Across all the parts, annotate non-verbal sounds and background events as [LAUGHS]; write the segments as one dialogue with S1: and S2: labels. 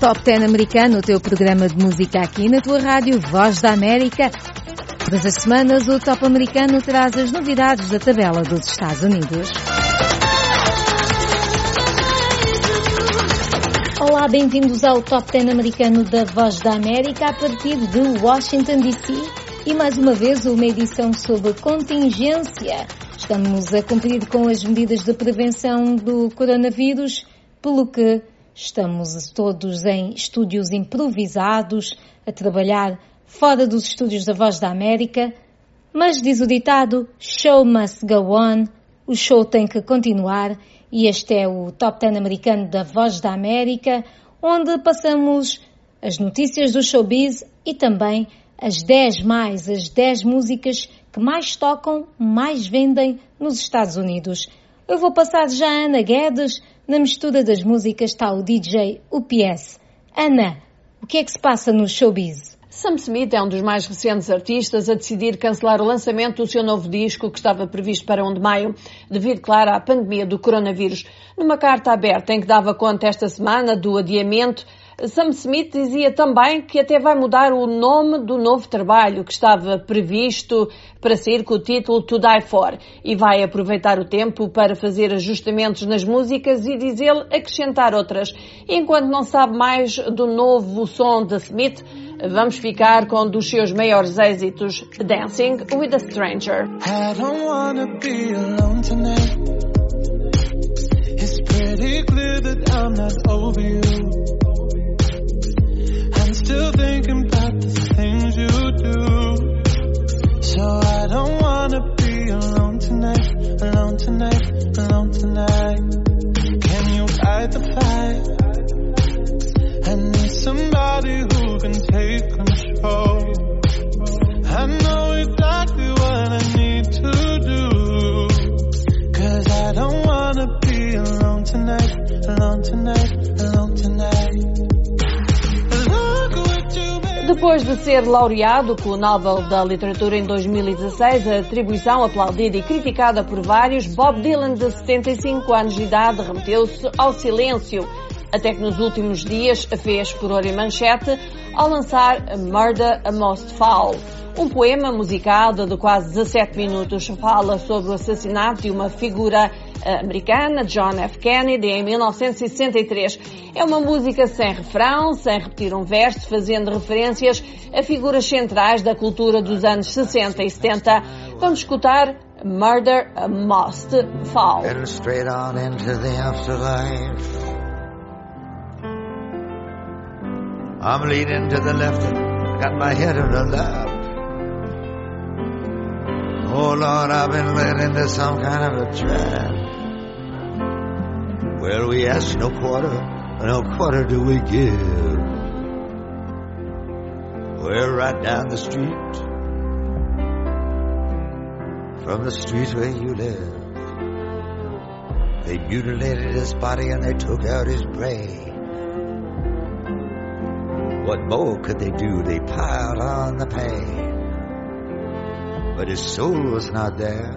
S1: Top 10 americano, o teu programa de música aqui na tua rádio Voz da América. Todas as semanas o Top americano traz as novidades da tabela dos Estados Unidos. Olá, bem-vindos ao Top 10 americano da Voz da América a partir de Washington DC e mais uma vez uma edição sobre contingência. Estamos a cumprir com as medidas de prevenção do coronavírus, pelo que estamos todos em estúdios improvisados, a trabalhar fora dos estúdios da Voz da América. Mas diz o ditado: Show must go on, o show tem que continuar e este é o Top 10 americano da Voz da América, onde passamos as notícias do showbiz e também as 10 mais, as 10 músicas que mais tocam, mais vendem nos Estados Unidos. Eu vou passar já a Ana Guedes, na mistura das músicas está o DJ UPS. Ana, o que é que se passa no showbiz?
S2: Sam Smith é um dos mais recentes artistas a decidir cancelar o lançamento do seu novo disco, que estava previsto para 1 de maio, devido, claro, à pandemia do coronavírus. Numa carta aberta em que dava conta esta semana do adiamento, Sam Smith dizia também que até vai mudar o nome do novo trabalho que estava previsto para sair com o título To Die For e vai aproveitar o tempo para fazer ajustamentos nas músicas e, diz ele, acrescentar outras. Enquanto não sabe mais do novo som de Smith, vamos ficar com um dos seus maiores êxitos, Dancing with a Stranger. It's pretty clear that I'm not over you. Still thinking about the things you do. So I don't wanna be alone tonight, alone tonight, alone tonight. Can you fight the fight? I need somebody who can take control. I know exactly what I need to do. Cause I don't wanna be alone tonight, alone tonight, Depois de ser laureado com o Nobel da Literatura em 2016, a atribuição aplaudida e criticada por vários, Bob Dylan, de 75 anos de idade, remeteu-se ao silêncio, até que nos últimos dias fez furor em manchete ao lançar Murder a Most Foul. Um poema musicado de quase 17 minutos fala sobre o assassinato de uma figura americana, John F. Kennedy, em 1963. É uma música sem refrão, sem repetir um verso, fazendo referências a figuras centrais da cultura dos anos 60 e 70. Vamos escutar Murder Must Fall. I'm leaning to the left, got my head on the left. Oh Lord, I've been led into some kind of a trap. Well, we ask no quarter, no quarter do we give. We're right down the street from the street where you live. They mutilated his body and they took out his brain. What more could they do? They piled on the pain. But his soul was not there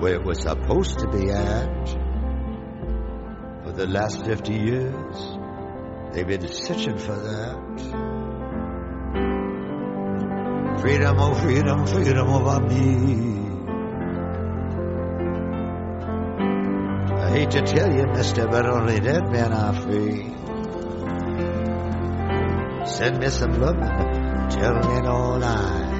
S2: where it was supposed to be at the last 50 years. They've been searching for that. Freedom, oh freedom, freedom over me. I hate to tell you, mister, but only dead men are free. Send me some love, tell me no lie.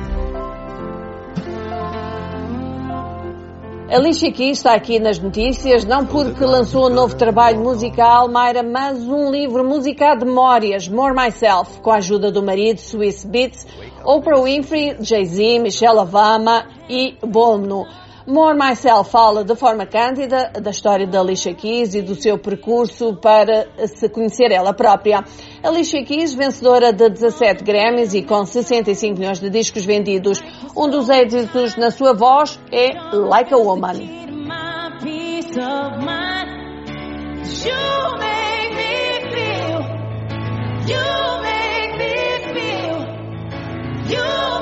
S2: Alicia Keys está aqui nas notícias, não porque lançou um novo trabalho musical, Mayra, mas um livro musical de memórias, More Myself, com a ajuda do marido, Swiss Beats, Oprah Winfrey, Jay-Z, Michelle Obama e Bono. More Myself fala de forma cândida da história da Alicia Keys e do seu percurso para se conhecer ela própria. Alicia Keys, vencedora de 17 Grammys e com 65 milhões de discos vendidos. Um dos êxitos na sua voz é Like a Woman. You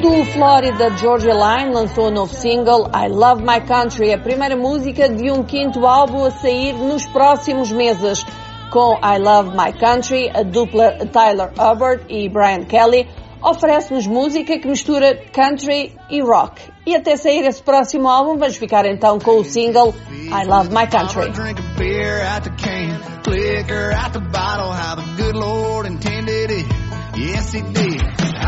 S2: make me O duo Florida Georgia Line lançou o novo single I Love My Country, a primeira música de um quinto álbum a sair nos próximos meses. Com I Love My Country, a dupla Tyler Hubbard e Brian Kelly oferece-nos música que mistura country e rock. E até sair esse próximo álbum, vamos ficar então com o single I Love My Country.
S3: Yes, did.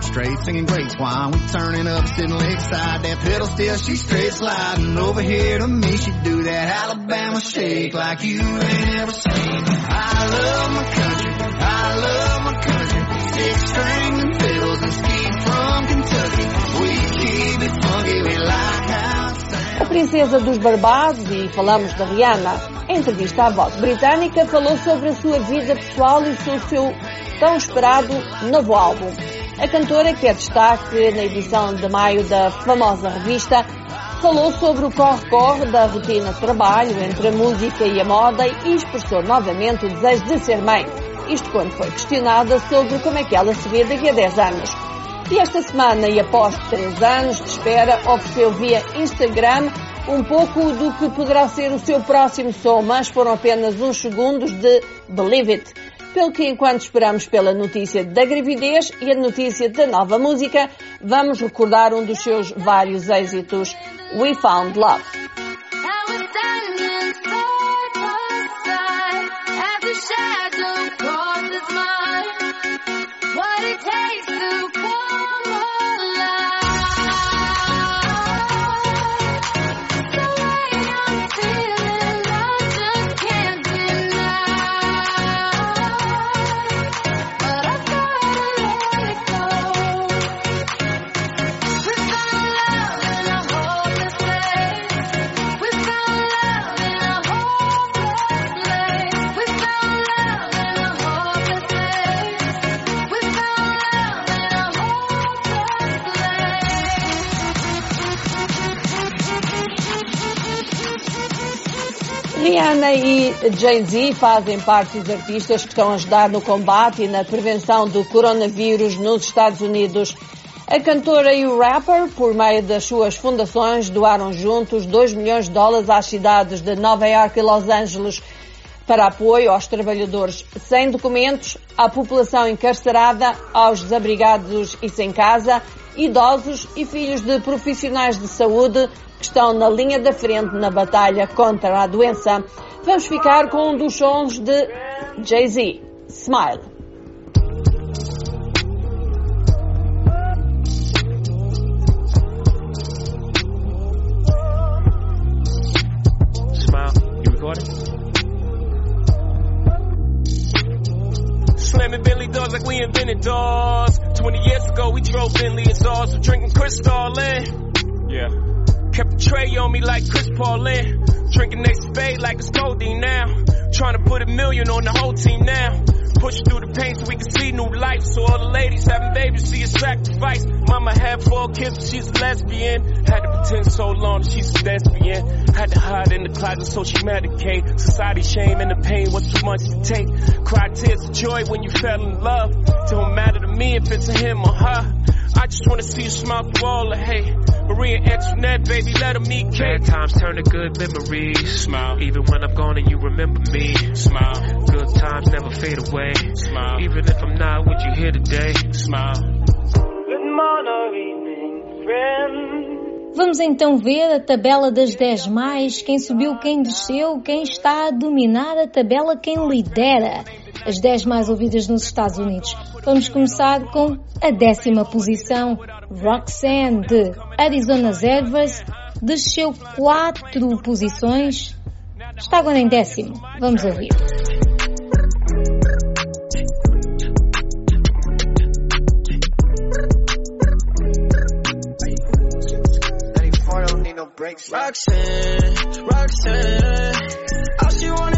S3: Strait singing great. We turning up, sitting lakeside. That pedal still, she straight sliding over here to me. She do that Alabama shake like you ain't ever seen. I love my country, I love my country. Six string and fiddles and ski from Kentucky. We keep it funky, we like how.
S2: A princesa dos Barbados, e falamos da Rihanna, em entrevista à voz britânica, falou sobre a sua vida pessoal e sobre o seu tão esperado novo álbum. A cantora, que é destaque na edição de maio da famosa revista, falou sobre o corre-corre da rotina de trabalho entre a música e a moda e expressou novamente o desejo de ser mãe. Isto quando foi questionada sobre como é que ela se vê daqui a 10 anos. E esta semana, e após três anos de espera, ofereceu via Instagram um pouco do que poderá ser o seu próximo som, mas foram apenas uns segundos de Believe It. Pelo que, enquanto esperamos pela notícia da gravidez e a notícia da nova música, vamos recordar um dos seus vários êxitos, We Found Love. Jay-Z fazem parte dos artistas que estão a ajudar no combate e na prevenção do coronavírus nos Estados Unidos. A cantora e o rapper, por meio das suas fundações, doaram juntos 2 milhões de dólares às cidades de Nova York e Los Angeles para apoio aos trabalhadores sem documentos, à população encarcerada, aos desabrigados e sem casa, idosos e filhos de profissionais de saúde que estão na linha da frente na batalha contra a doença. Vamos ficar com um dos sons de Jay-Z, Smile.
S4: Smile. You recording? Slamming Bentley doors like we invented doors. 20 years ago, we drove Bentley and Saws. So drinking Cristal in. Yeah. Kept a tray on me like Chris Paulin. Drinking next spade like it's codeine now. Trying to put a million on the whole team now. Push through the pain so we can see new life. So all the ladies having babies see a sacrifice. Mama had four kids, but she's a lesbian. Had to pretend so long that she's a lesbian. Had to hide in the closet so she medicate. Society shame and the pain was too much to take. Cry tears of joy when you fell in love. Don't matter to me if it's a him or her. I just wanna see you smile through all the hate. Maria Antoinette, baby, let them eat cake.
S5: Bad times turn to good memories. Smile. Even when I'm gone and you remember me. Smile. Good times never fade away. Smile. Even if I'm not with you here today. Smile.
S4: Good morning, friend.
S1: Vamos então ver a tabela das 10 mais, quem subiu, quem desceu, quem está a dominar a tabela, quem lidera as 10 mais ouvidas nos Estados Unidos. Vamos começar com a décima posição, Roxanne de Arizona Zervas, desceu 4 posições, está agora em décimo. Vamos ouvir.
S6: Roxanne, Roxanne, all she wanna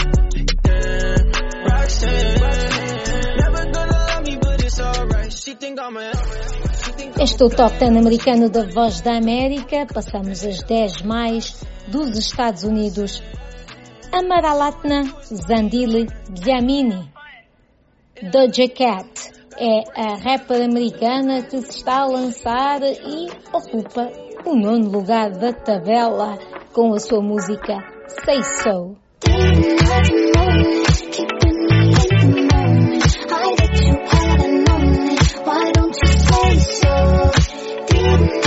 S1: Este é o Top 10 americano da Voz da América. Passamos as 10 mais dos Estados Unidos. Amaralatna Zandili Dlamini. Doja Cat é a rapper americana que se está a lançar e ocupa o nono lugar da tabela com a sua música Say So.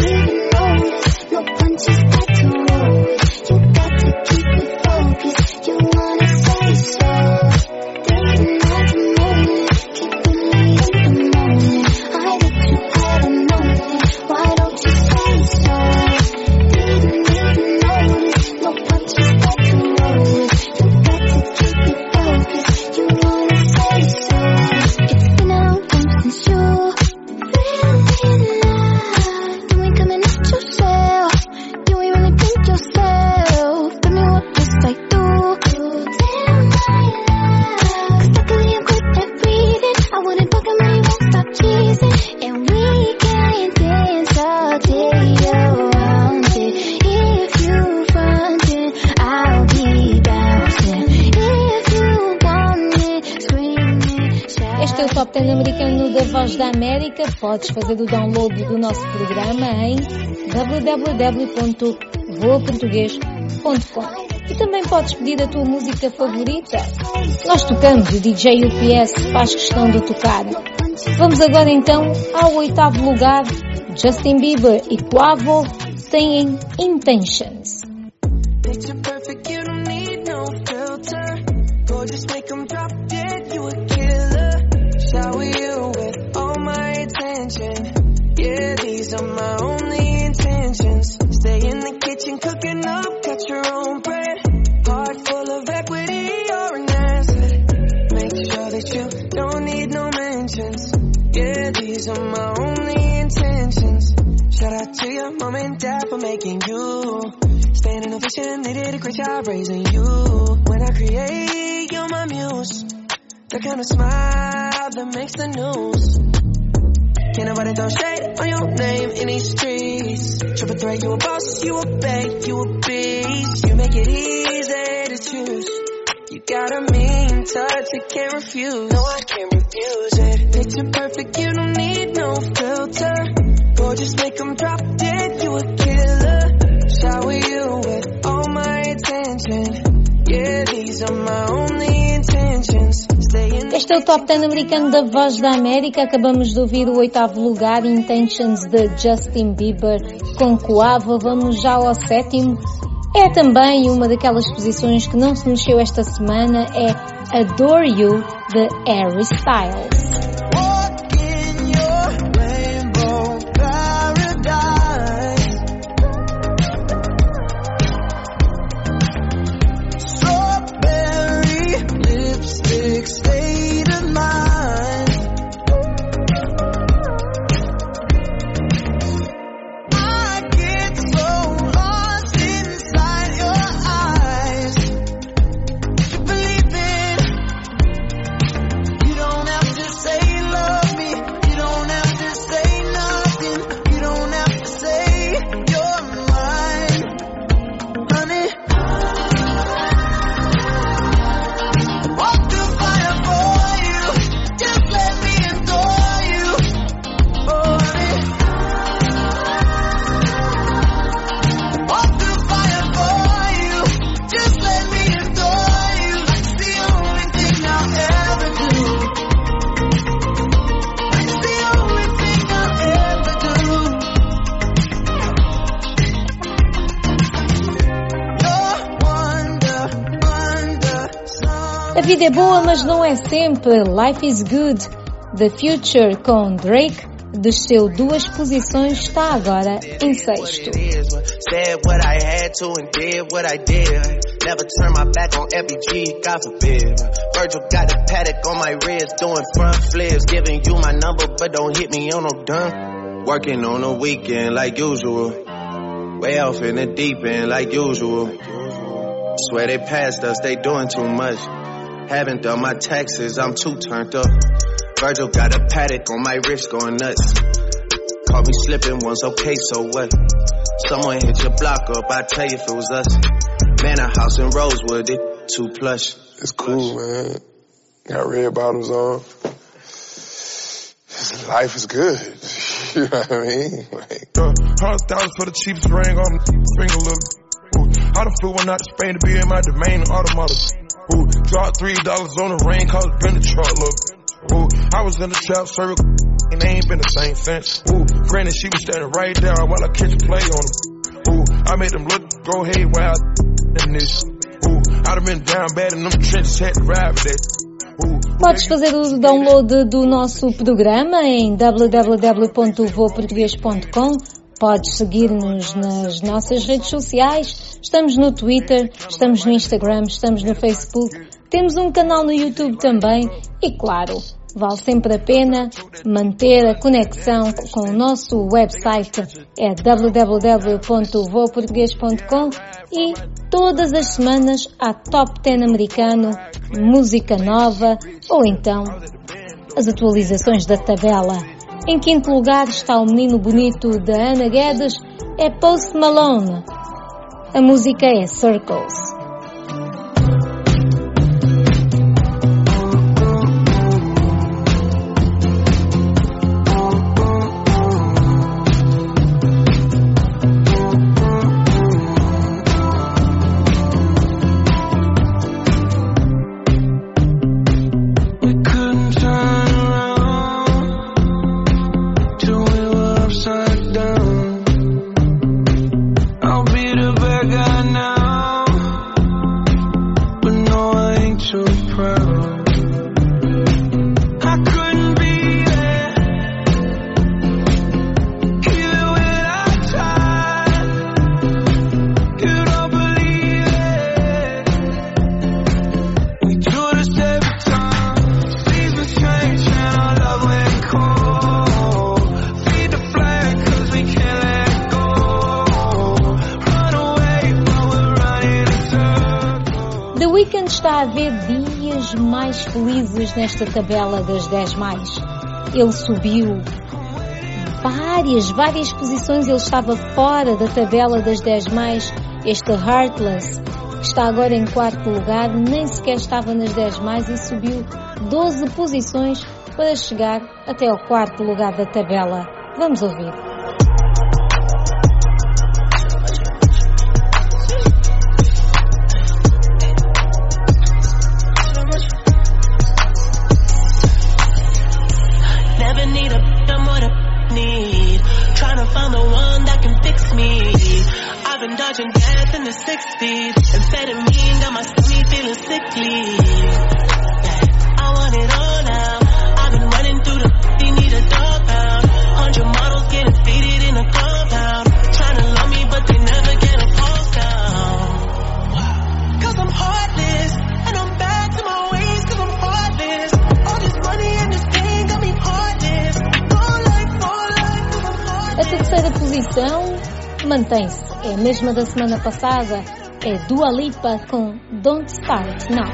S7: Thank you.
S1: Da América. Podes fazer o download do nosso programa em www.voaportuguês.com e também podes pedir a tua música favorita. Nós tocamos, o DJ UPS faz questão de tocar. Vamos agora então ao oitavo lugar. Justin Bieber e Quavo têm Intentions.
S6: Gorgeous, make 'em drop dead, you a killer. Shower you with all my attention. Yeah, these are my only intentions. Stay in the kitchen, cooking up, cut your own bread. Heart full of equity, you're an asset. Make sure that you don't need no mentions. Yeah, these are my only intentions. Shout out to your mom and dad for making you. Staying in ovation, they did a great job raising you. When I create, you're my muse. The kind of smile that makes the news. Can't nobody throw shade on your name in these streets. Triple threat, you a boss, you a bank, you a beast. You make it easy to choose. You got a mean touch, I can't refuse. No, I can't refuse it. Picture perfect, you don't need no filter. Gorgeous, make 'em drop
S1: É o Top 10 americano da Voz da América. Acabamos de ouvir o oitavo lugar, Intentions de Justin Bieber, com Coava. Vamos já ao sétimo. É também uma daquelas posições que não se mexeu esta semana, é Adore You de Harry Styles. A vida é boa, mas não é sempre. Life is Good. The Future com Drake desceu duas posições, está agora em sexto.
S8: Never turn my back on FBG, God forbid. Virgil got a paddock on my wrist, doing front flips, giving you my number, but don't hit me on no. Working on weekend like usual. Way off in the deep end like usual. Swear they passed us, they doing too much. Haven't done my taxes, I'm too turned up. Virgil got a paddock on my wrist going nuts. Caught me slipping once, okay, so what? Someone hit your block up, I tell you if it was us. Man, a house in Rosewood, it too plush.
S9: It's cool, man. Got red bottoms on. Life is good. [LAUGHS] you know what I mean? Like,
S10: Hundred thousand for the cheapest ring on the finger, little. I done flew one out to Spain to be in my domain automata. Ooh, dropped three dollars on the rain, cause been the truck, look. Ooh, I was in the trap circle, and they ain't been the same since. Ooh, granted, she was standing right there while I catch a play on them. Ooh, I made them look, go haywire in this. Ooh, I done been down bad in them trenches, had to ride with that.
S1: Podes fazer o download do nosso programa em www.voportugues.com. Podes seguir-nos nas nossas redes sociais. Estamos no Twitter, estamos no Instagram, estamos no Facebook. Temos um canal no YouTube também. E claro, vale sempre a pena manter a conexão com o nosso website. É www.voportugues.com e todas as semanas há Top 10 americano, música nova ou então as atualizações da tabela. Em quinto lugar está o menino bonito da Ana Guedes, é Post Malone. A música é Circles. Felizes nesta tabela das 10 mais. Ele subiu várias, várias posições, ele estava fora da tabela das 10 mais. Este Heartless está agora em quarto lugar, nem sequer estava nas 10 mais e subiu 12 posições para chegar até ao quarto lugar da tabela. Vamos ouvir.
S11: 60s. Amphetamine got my stomach feeling sickly. I want it all now. I've been running through the they need a dog pound. Hundred models getting faded in a compound. Trying to love me, but they never get a pulse down. Cause I'm heartless, and I'm back to my ways cause I'm heartless. All this money and this pain got me heartless. For life, for life, cause I'm heartless.
S1: A terceira posição mantém-se. É a mesma da semana passada. É Dua Lipa com Don't Start Now.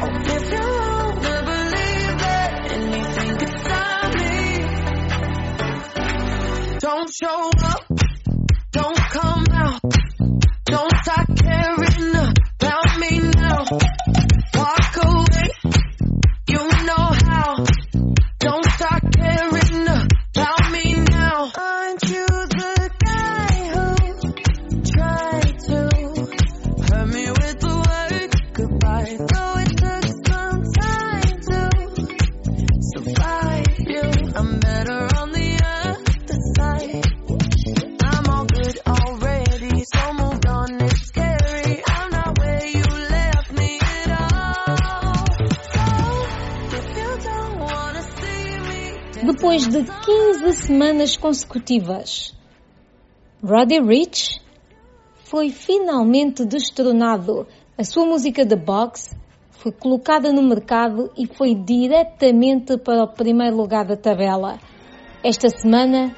S11: Don't show up,
S1: Depois de 15 semanas consecutivas, Roddy Rich foi finalmente destronado. A sua música The Box foi colocada no mercado e foi diretamente para o primeiro lugar da tabela. Esta semana,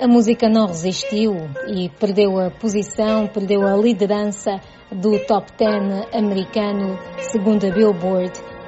S1: a música não resistiu e perdeu a posição, perdeu a liderança do top 10 americano, segundo a Billboard,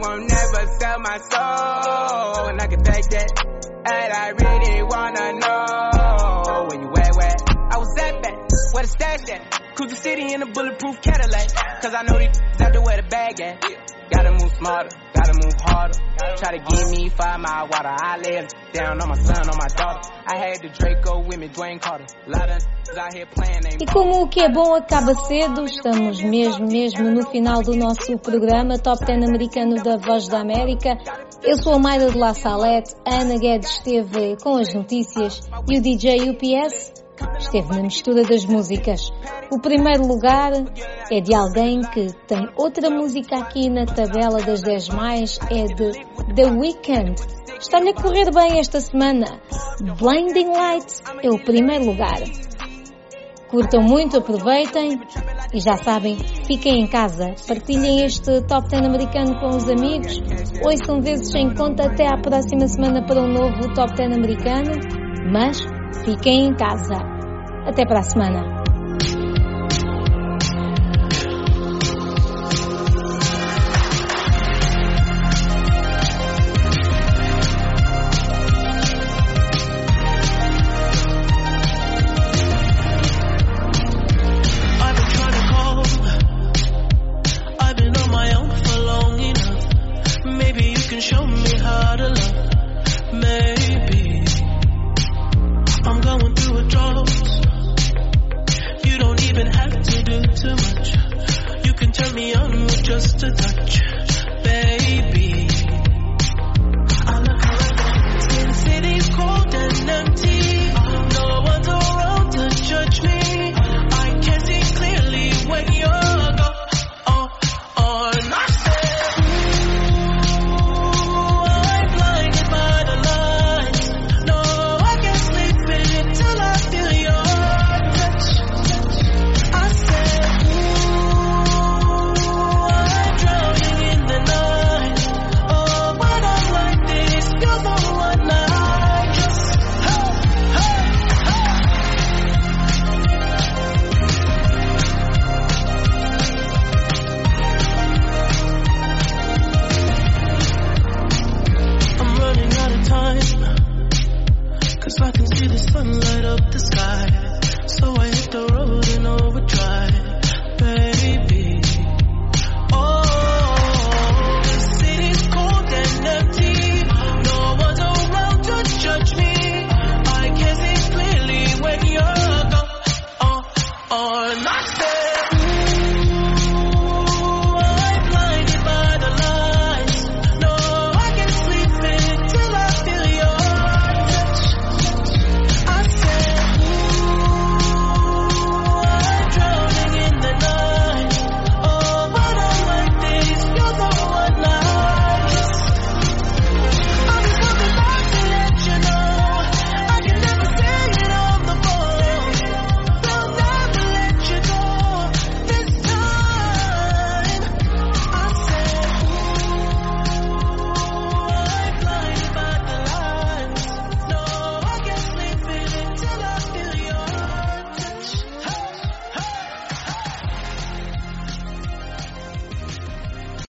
S12: won't never sell my soul. And I can take that. And I really wanna know where you at, where I was at back, where the stash at. Cruise the city in a bulletproof Cadillac. Cause I know these out to where the bag at. Gotta move smarter, gotta move harder. Try to give me five mile water. I lay down on my son, on my daughter. I had the Draco with me, Dwayne Carter. Lot of
S1: E como o que é bom acaba cedo, estamos mesmo, mesmo no final do nosso programa Top 10 americano da Voz da América. Eu sou a Mayra de La Salette, a Ana Guedes esteve com as notícias e o DJ UPS esteve na mistura das músicas. O primeiro lugar é de alguém que tem outra música aqui na tabela das 10 mais, é de The Weeknd. Está-lhe a correr bem esta semana. Blinding Lights é o primeiro lugar. Curtam muito, aproveitem e já sabem, fiquem em casa, partilhem este Top 10 americano com os amigos, ouçam vezes sem conta até à próxima semana para um novo Top 10 americano, mas fiquem em casa. Até para a semana.